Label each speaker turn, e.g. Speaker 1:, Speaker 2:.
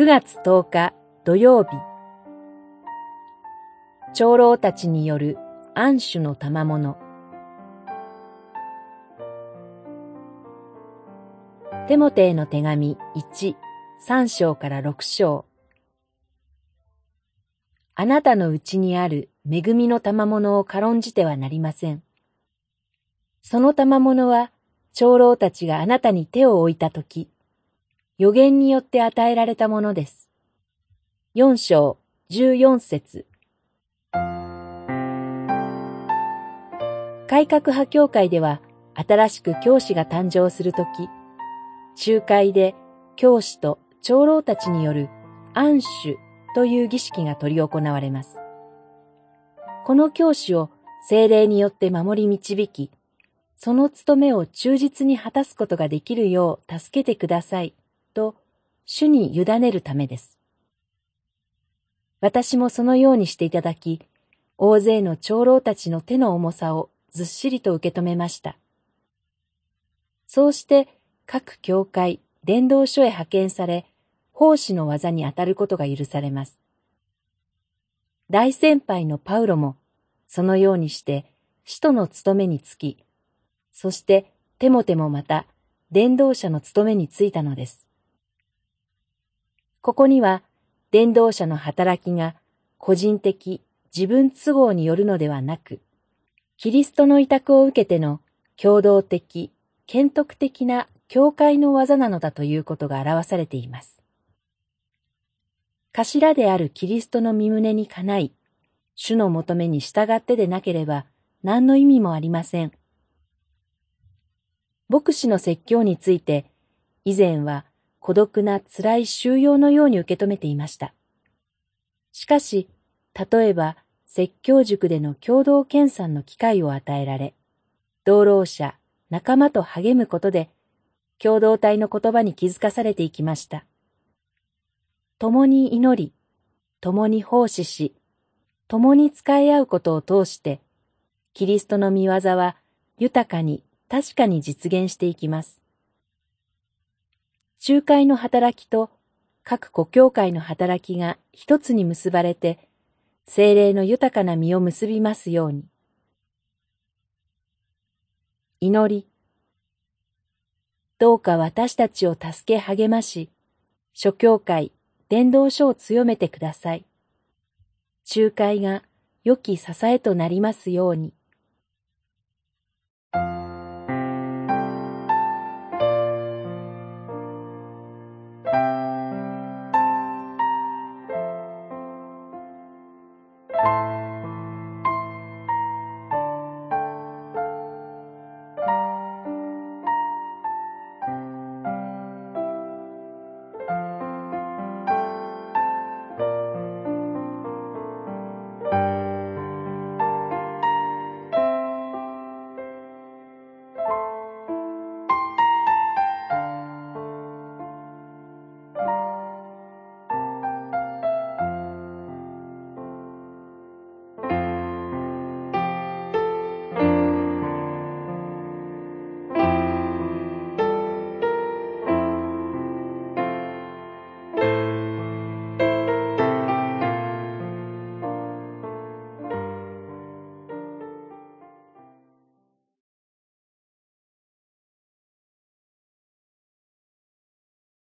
Speaker 1: 9月10日土曜日。長老たちによる安守の賜物。テモテへの手紙1、3章から6章。あなたのうちにある恵みの賜物を軽んじてはなりません。その賜物は長老たちがあなたに手を置いたとき、予言によって与えられたものです。四章十四節改革派教会では新しく教師が誕生するとき、集会で教師と長老たちによる安守という儀式が執り行われます。この教師を精霊によって守り導き、その務めを忠実に果たすことができるよう助けてくださいと主に委ねるためです。私もそのようにしていただき、大勢の長老たちの手の重さをずっしりと受け止めました。そうして各教会、伝道所へ派遣され、奉仕の技に当たることが許されます。大先輩のパウロも、そのようにして、使徒の務めにつき、そしてテモテもまた、伝道者の務めについたのです。ここには、伝道者の働きが個人的、自分都合によるのではなく、キリストの委託を受けての共同的、剣徳的な教会の技なのだということが表されています。頭であるキリストの身胸にかない、主の求めに従ってでなければ何の意味もありません。牧師の説教について、以前は孤独な辛い収容のように受け止めていました。しかし、例えば説教塾での共同研鑽の機会を与えられ、同労者、仲間と励むことで、共同体の言葉に気づかされていきました。共に祈り、共に奉仕し、共に使い合うことを通して、キリストの見業は豊かに確かに実現していきます。集会の働きと各故教会の働きが一つに結ばれて、精霊の豊かな実を結びますように。祈り。どうか私たちを助け励まし、諸教会、伝道書を強めてください。集会が良き支えとなりますように。